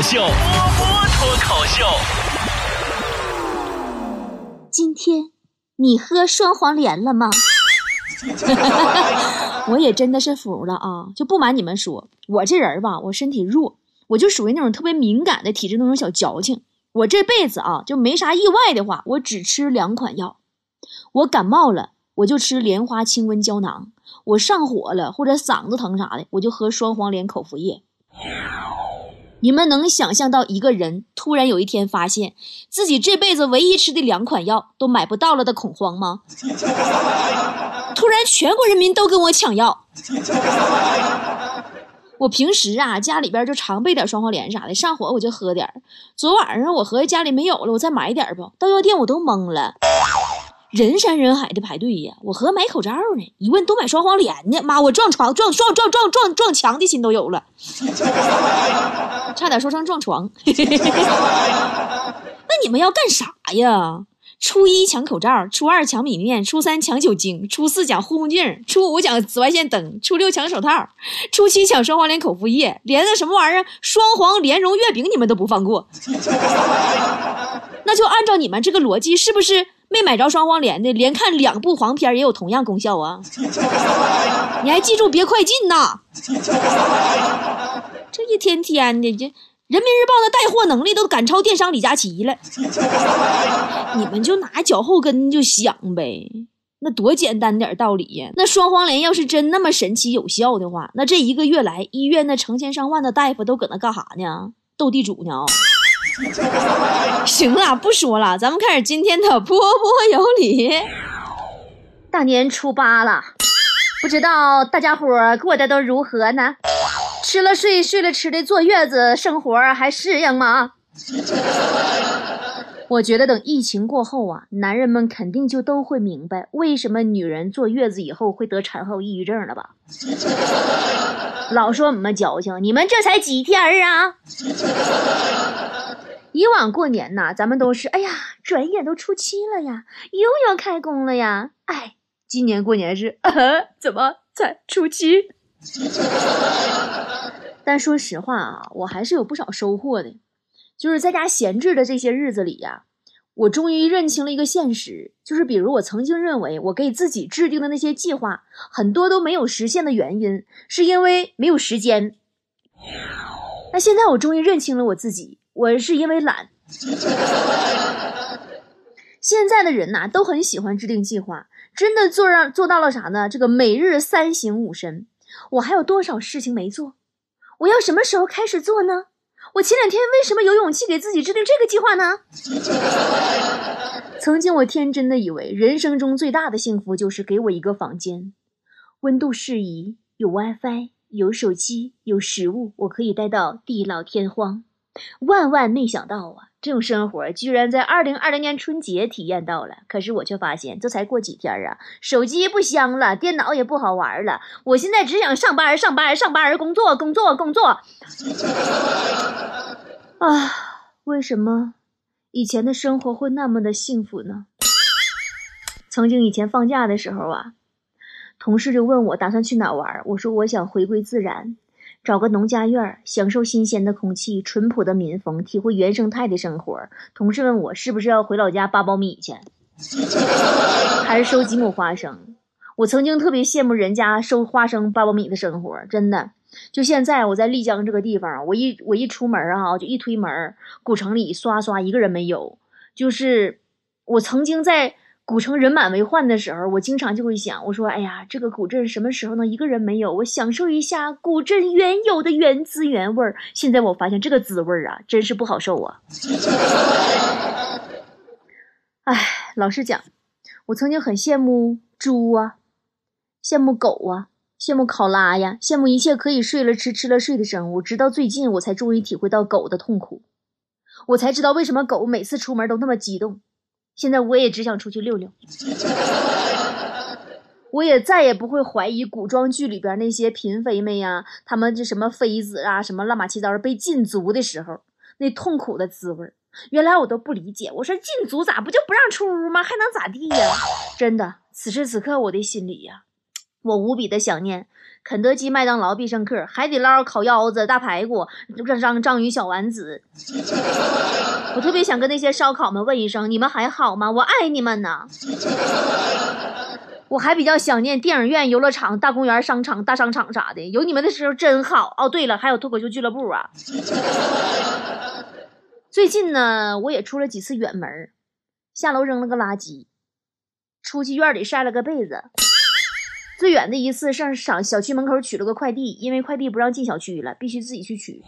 口秀，波波脱口秀。今天你喝双黄连了吗？我也真的是服了啊！就不瞒你们说，我这人吧，我身体弱，我就属于那种特别敏感的体质，那种小矫情。我这辈子啊，就没啥意外的话，我只吃两款药。我感冒了，我就吃莲花清瘟胶囊；我上火了或者嗓子疼啥的，我就喝双黄连口服液。你们能想象到一个人突然有一天发现自己这辈子唯一吃的两款药都买不到了的恐慌吗？突然全国人民都跟我抢药。我平时啊家里边就常备点双黄连啥的，上火我就喝点昨晚上我合计家里没有了，我再买点吧。到药店我都懵了。人山人海的排队呀，我和买口罩呢，一问都买双黄连呢，妈，我撞床撞撞撞撞撞撞墙的心都有了，差点说成撞床。那你们要干啥呀？初一抢口罩，初二抢米面，初三抢酒精，初四抢护目镜，初五抢紫外线灯，初六抢手套，初七抢双黄连口服液，连那什么玩意儿双黄莲蓉月饼你们都不放过。那就按照你们这个逻辑，是不是？没买着双黄连的，连看两部黄片也有同样功效啊！你还记住别快进呐！这一天天的，这人民日报的带货能力都赶超电商李佳琦了。你们就拿脚后跟就想呗，那多简单点道理呀！那双黄连要是真那么神奇有效的话，那这一个月来医院那成千上万的大夫都搁那干啥呢？斗地主呢？行了，不说了，咱们开始今天的波波有理。大年初八了，不知道大家伙过得都如何呢？吃了睡，睡了吃的，坐月子生活还适应吗？我觉得等疫情过后啊，男人们肯定就都会明白为什么女人坐月子以后会得产后抑郁症了吧？老说我们矫情，你们这才几天啊？以往过年呐，咱们都是哎呀，转眼都初七了呀，又要开工了呀。哎，今年过年是啊，怎么才初七？但说实话啊，我还是有不少收获的。就是在家闲置的这些日子里呀，我终于认清了一个现实，就是比如我曾经认为我给自己制定的那些计划，很多都没有实现的原因，是因为没有时间。那现在我终于认清了我自己。我是因为懒。现在的人呐，都很喜欢制定计划，真的做让做到了啥呢？这个每日三省吾身。我还有多少事情没做？我要什么时候开始做呢？我前两天为什么有勇气给自己制定这个计划呢？曾经我天真的以为，人生中最大的幸福就是给我一个房间，温度适宜，有 WiFi，有手机，有食物，我可以待到地老天荒。万万没想到啊，这种生活居然在二零二零年春节体验到了。可是我却发现，这才过几天啊，手机不香了，电脑也不好玩了。我现在只想上班，上班，上班，工作，工作，工作。啊，为什么以前的生活会那么的幸福呢？曾经以前放假的时候啊，同事就问我打算去哪玩，我说我想回归自然。找个农家院，享受新鲜的空气、淳朴的民风，体会原生态的生活。同事问我是不是要回老家扒苞米去，还是收几亩花生？我曾经特别羡慕人家收花生、扒苞米的生活，真的。就现在我在丽江这个地方，我一我一出门啊，就一推门，古城里刷刷一个人没有。就是我曾经在。古城人满为患的时候，我经常就会想，我说：“哎呀，这个古镇什么时候能一个人没有？我享受一下古镇原有的原汁原味儿。”现在我发现这个滋味儿啊，真是不好受啊！哎，老实讲，我曾经很羡慕猪啊，羡慕狗啊，羡慕考拉呀，羡慕一切可以睡了吃吃了睡的生物。直到最近，我才终于体会到狗的痛苦，我才知道为什么狗每次出门都那么激动。现在我也只想出去溜溜，我也再也不会怀疑古装剧里边那些嫔妃们呀，他们这什么妃子啊，什么乱七八糟被禁足的时候那痛苦的滋味原来我都不理解。我说禁足咋不就不让出屋吗？还能咋地呀？真的，此时此刻我的心里呀，我无比的想念肯德基、麦当劳必胜客、海底捞烤腰子、大排骨、章章鱼小丸子。我特别想跟那些烧烤们问一声：你们还好吗？我爱你们呢。我还比较想念电影院、游乐场、大公园、商场、大商场啥的，有你们的时候真好。哦，对了，还有脱口秀俱乐部啊。最近呢，我也出了几次远门，下楼扔了个垃圾，出去院里晒了个被子。最远的一次上上小区门口取了个快递，因为快递不让进小区了，必须自己去取。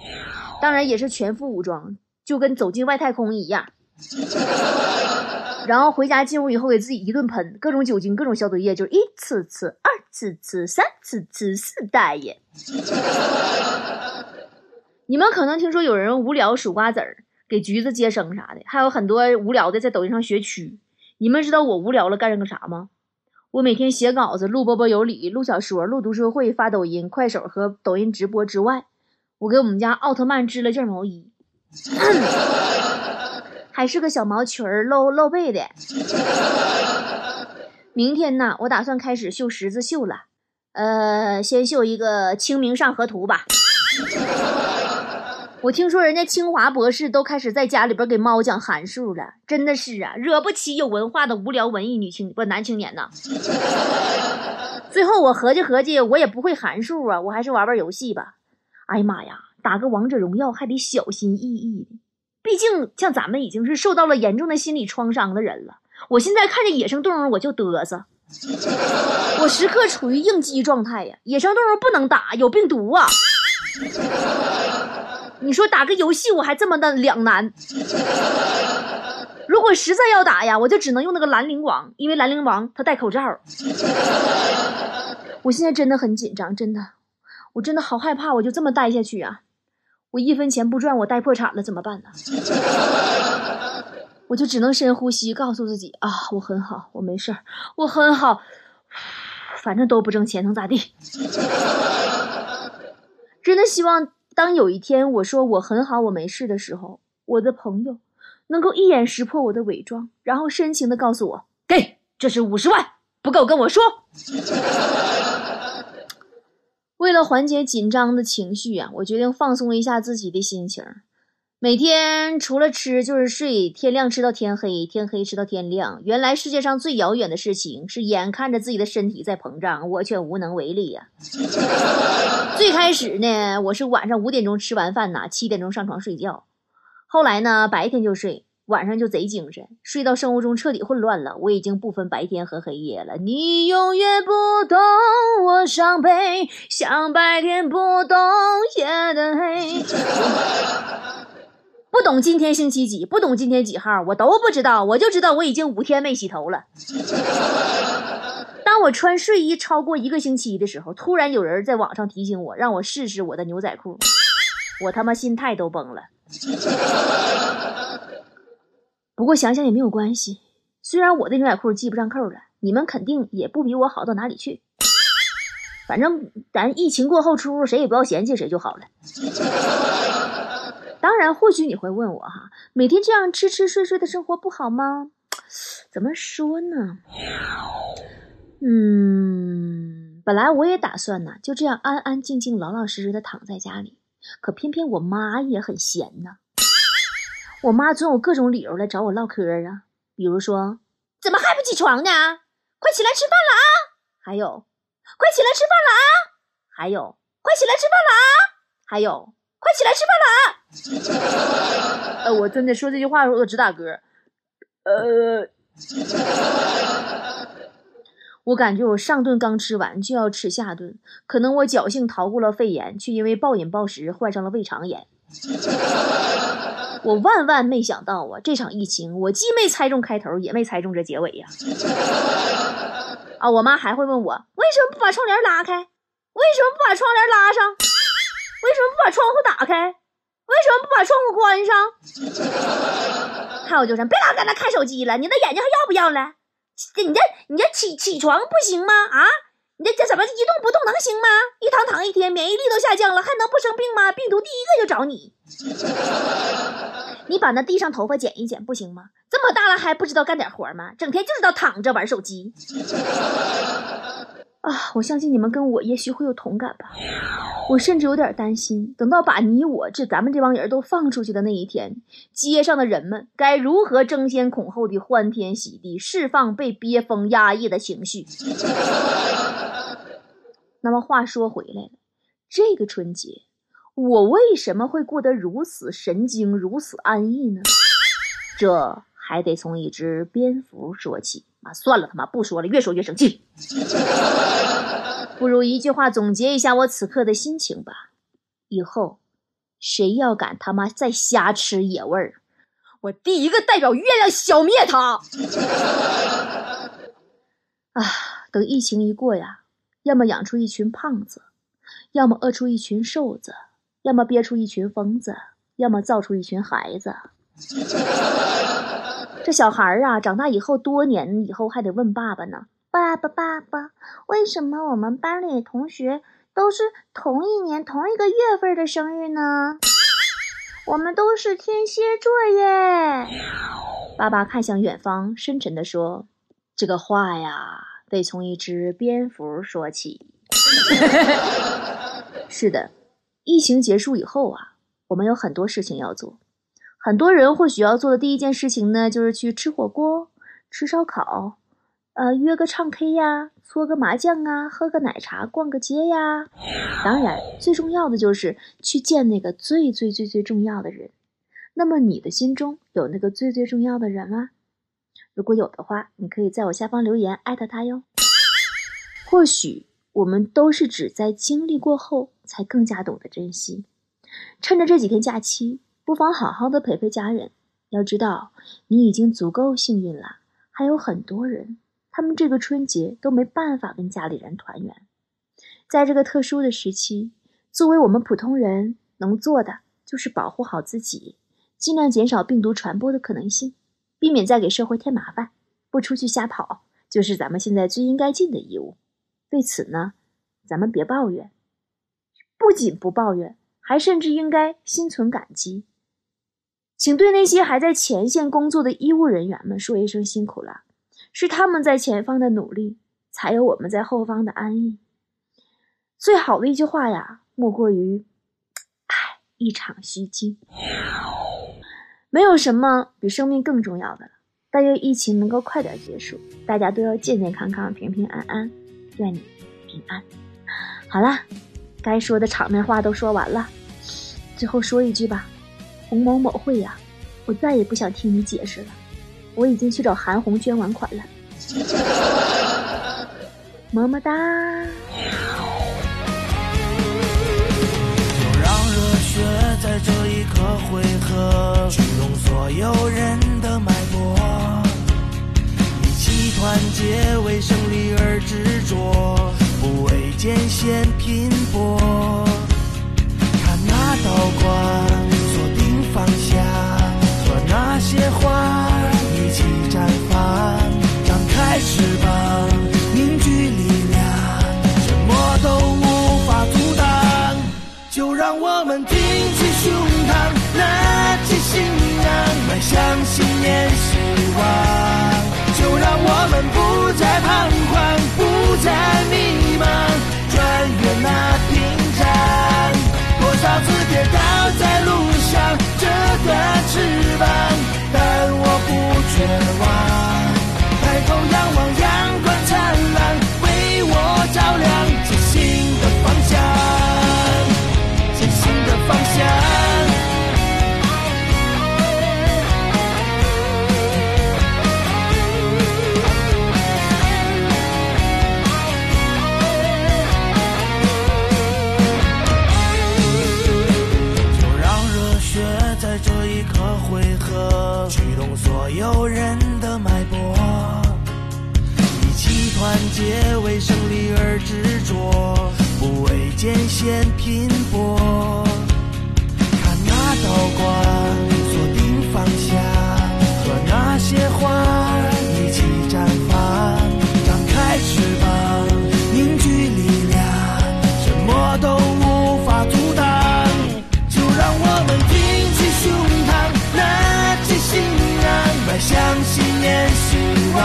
当然也是全副武装，就跟走进外太空一样。然后回家进屋以后，给自己一顿喷，各种酒精，各种消毒液，就是一次次、二次次、三次次、四大爷。你们可能听说有人无聊数瓜子儿，给橘子接生啥的，还有很多无聊的在抖音上学曲。你们知道我无聊了干了个啥吗？我每天写稿子、录波波有理、录小说、录读书会、发抖音、快手和抖音直播之外，我给我们家奥特曼织了件毛衣。还是个小毛裙儿，露露背的。明天呢，我打算开始绣十字绣了。呃，先绣一个《清明上河图》吧。我听说人家清华博士都开始在家里边给猫讲函数了，真的是啊，惹不起有文化的无聊文艺女青不男青年呐。最后我合计合计，我也不会函数啊，我还是玩玩游戏吧。哎呀妈呀，打个王者荣耀还得小心翼翼的。毕竟，像咱们已经是受到了严重的心理创伤的人了。我现在看见野生动物我就嘚瑟，我时刻处于应激状态呀。野生动物不能打，有病毒啊！你说打个游戏我还这么的两难。如果实在要打呀，我就只能用那个兰陵王，因为兰陵王他戴口罩。我现在真的很紧张，真的，我真的好害怕，我就这么待下去啊。我一分钱不赚，我待破产了怎么办呢？我就只能深呼吸，告诉自己啊，我很好，我没事儿，我很好，反正都不挣钱，能咋地？真的希望当有一天我说我很好，我没事的时候，我的朋友能够一眼识破我的伪装，然后深情的告诉我：“给，这是五十万，不够跟我说。”为了缓解紧张的情绪啊，我决定放松一下自己的心情。每天除了吃就是睡，天亮吃到天黑，天黑吃到天亮。原来世界上最遥远的事情是眼看着自己的身体在膨胀，我却无能为力呀。最开始呢，我是晚上五点钟吃完饭呐，七点钟上床睡觉。后来呢，白天就睡。晚上就贼精神，睡到生物钟彻底混乱了，我已经不分白天和黑夜了。你永远不懂我伤悲，像白天不懂夜的黑。不懂今天星期几，不懂今天几号，我都不知道。我就知道我已经五天没洗头了。当我穿睡衣超过一个星期的时候，突然有人在网上提醒我，让我试试我的牛仔裤。我他妈心态都崩了。不过想想也没有关系，虽然我的牛仔裤系不上扣了，你们肯定也不比我好到哪里去。反正咱疫情过后出入，谁也不要嫌弃谁就好了。当然，或许你会问我哈，每天这样吃吃睡睡的生活不好吗？怎么说呢？嗯，本来我也打算呢，就这样安安静静、老老实实的躺在家里，可偏偏我妈也很闲呢。我妈总有各种理由来找我唠嗑啊，比如说，怎么还不起床呢？快起来吃饭了啊！还有，快起来吃饭了啊！还有，快起来吃饭了啊！还有，快起来吃饭了啊！呃，我真的说这句话的时候我直打嗝。呃，我感觉我上顿刚吃完就要吃下顿，可能我侥幸逃过了肺炎，却因为暴饮暴食患上了胃肠炎。我万万没想到啊！这场疫情，我既没猜中开头，也没猜中这结尾呀！啊，我妈还会问我为什么不把窗帘拉开？为什么不把窗帘拉上？为什么不把窗户打开？为什么不把窗户关上？还有就是别老在那看手机了，你那眼睛还要不要了？你这你这起起床不行吗？啊？你这这怎么一动不动能行吗？一躺躺一天，免疫力都下降了，还能不生病吗？病毒第一个就找你。你把那地上头发剪一剪不行吗？这么大了还不知道干点活吗？整天就知道躺着玩手机。啊，我相信你们跟我也许会有同感吧。我甚至有点担心，等到把你我这咱们这帮人都放出去的那一天，街上的人们该如何争先恐后的欢天喜地释放被憋疯压抑的情绪？那么话说回来了，这个春节我为什么会过得如此神经、如此安逸呢？这还得从一只蝙蝠说起。啊，算了，他妈不说了，越说越生气。不如一句话总结一下我此刻的心情吧：以后谁要敢他妈再瞎吃野味儿，我第一个代表月亮消灭他！啊，等疫情一过呀，要么养出一群胖子，要么饿出一群瘦子，要么憋出一群疯子，要么造出一群孩子。这小孩儿啊，长大以后，多年以后还得问爸爸呢：“爸爸，爸爸，为什么我们班里同学都是同一年同一个月份的生日呢？我们都是天蝎座耶！”爸爸看向远方，深沉地说：“这个话呀，得从一只蝙蝠说起。”是的，疫情结束以后啊，我们有很多事情要做。很多人或许要做的第一件事情呢，就是去吃火锅、吃烧烤，呃，约个唱 K 呀，搓个麻将啊，喝个奶茶，逛个街呀。当然，最重要的就是去见那个最最最最重要的人。那么，你的心中有那个最最重要的人吗？如果有的话，你可以在我下方留言艾特他哟。或许我们都是只在经历过后，才更加懂得珍惜。趁着这几天假期。不妨好好的陪陪家人。要知道，你已经足够幸运了。还有很多人，他们这个春节都没办法跟家里人团圆。在这个特殊的时期，作为我们普通人能做的，就是保护好自己，尽量减少病毒传播的可能性，避免再给社会添麻烦。不出去瞎跑，就是咱们现在最应该尽的义务。对此呢，咱们别抱怨，不仅不抱怨，还甚至应该心存感激。请对那些还在前线工作的医务人员们说一声辛苦了，是他们在前方的努力，才有我们在后方的安逸。最好的一句话呀，莫过于“ 唉，一场虚惊”。没有什么比生命更重要的了。但愿疫情能够快点结束，大家都要健健康康、平平安安。愿你平安。好了，该说的场面话都说完了，最后说一句吧。洪某某会呀，我再也不想听你解释了。我已经去找韩红捐完款了，么么哒。却在这一刻汇合，触动所有人的脉搏，一起团结为胜利而执着，不畏艰险拼搏。看那道光锁定。方向和那些花一起绽放，张开翅膀，不再彷徨，不再迷茫，穿越那屏障。多少次跌倒在路上。折断翅膀，但我不绝望。抬头仰望，阳光灿烂，为我照亮艰险拼搏。看那道光，锁定方向，和那些花一起绽放，张开翅膀，凝聚力量，什么都无法阻挡。就让我们挺起胸膛，拿起信。迈向新年希望，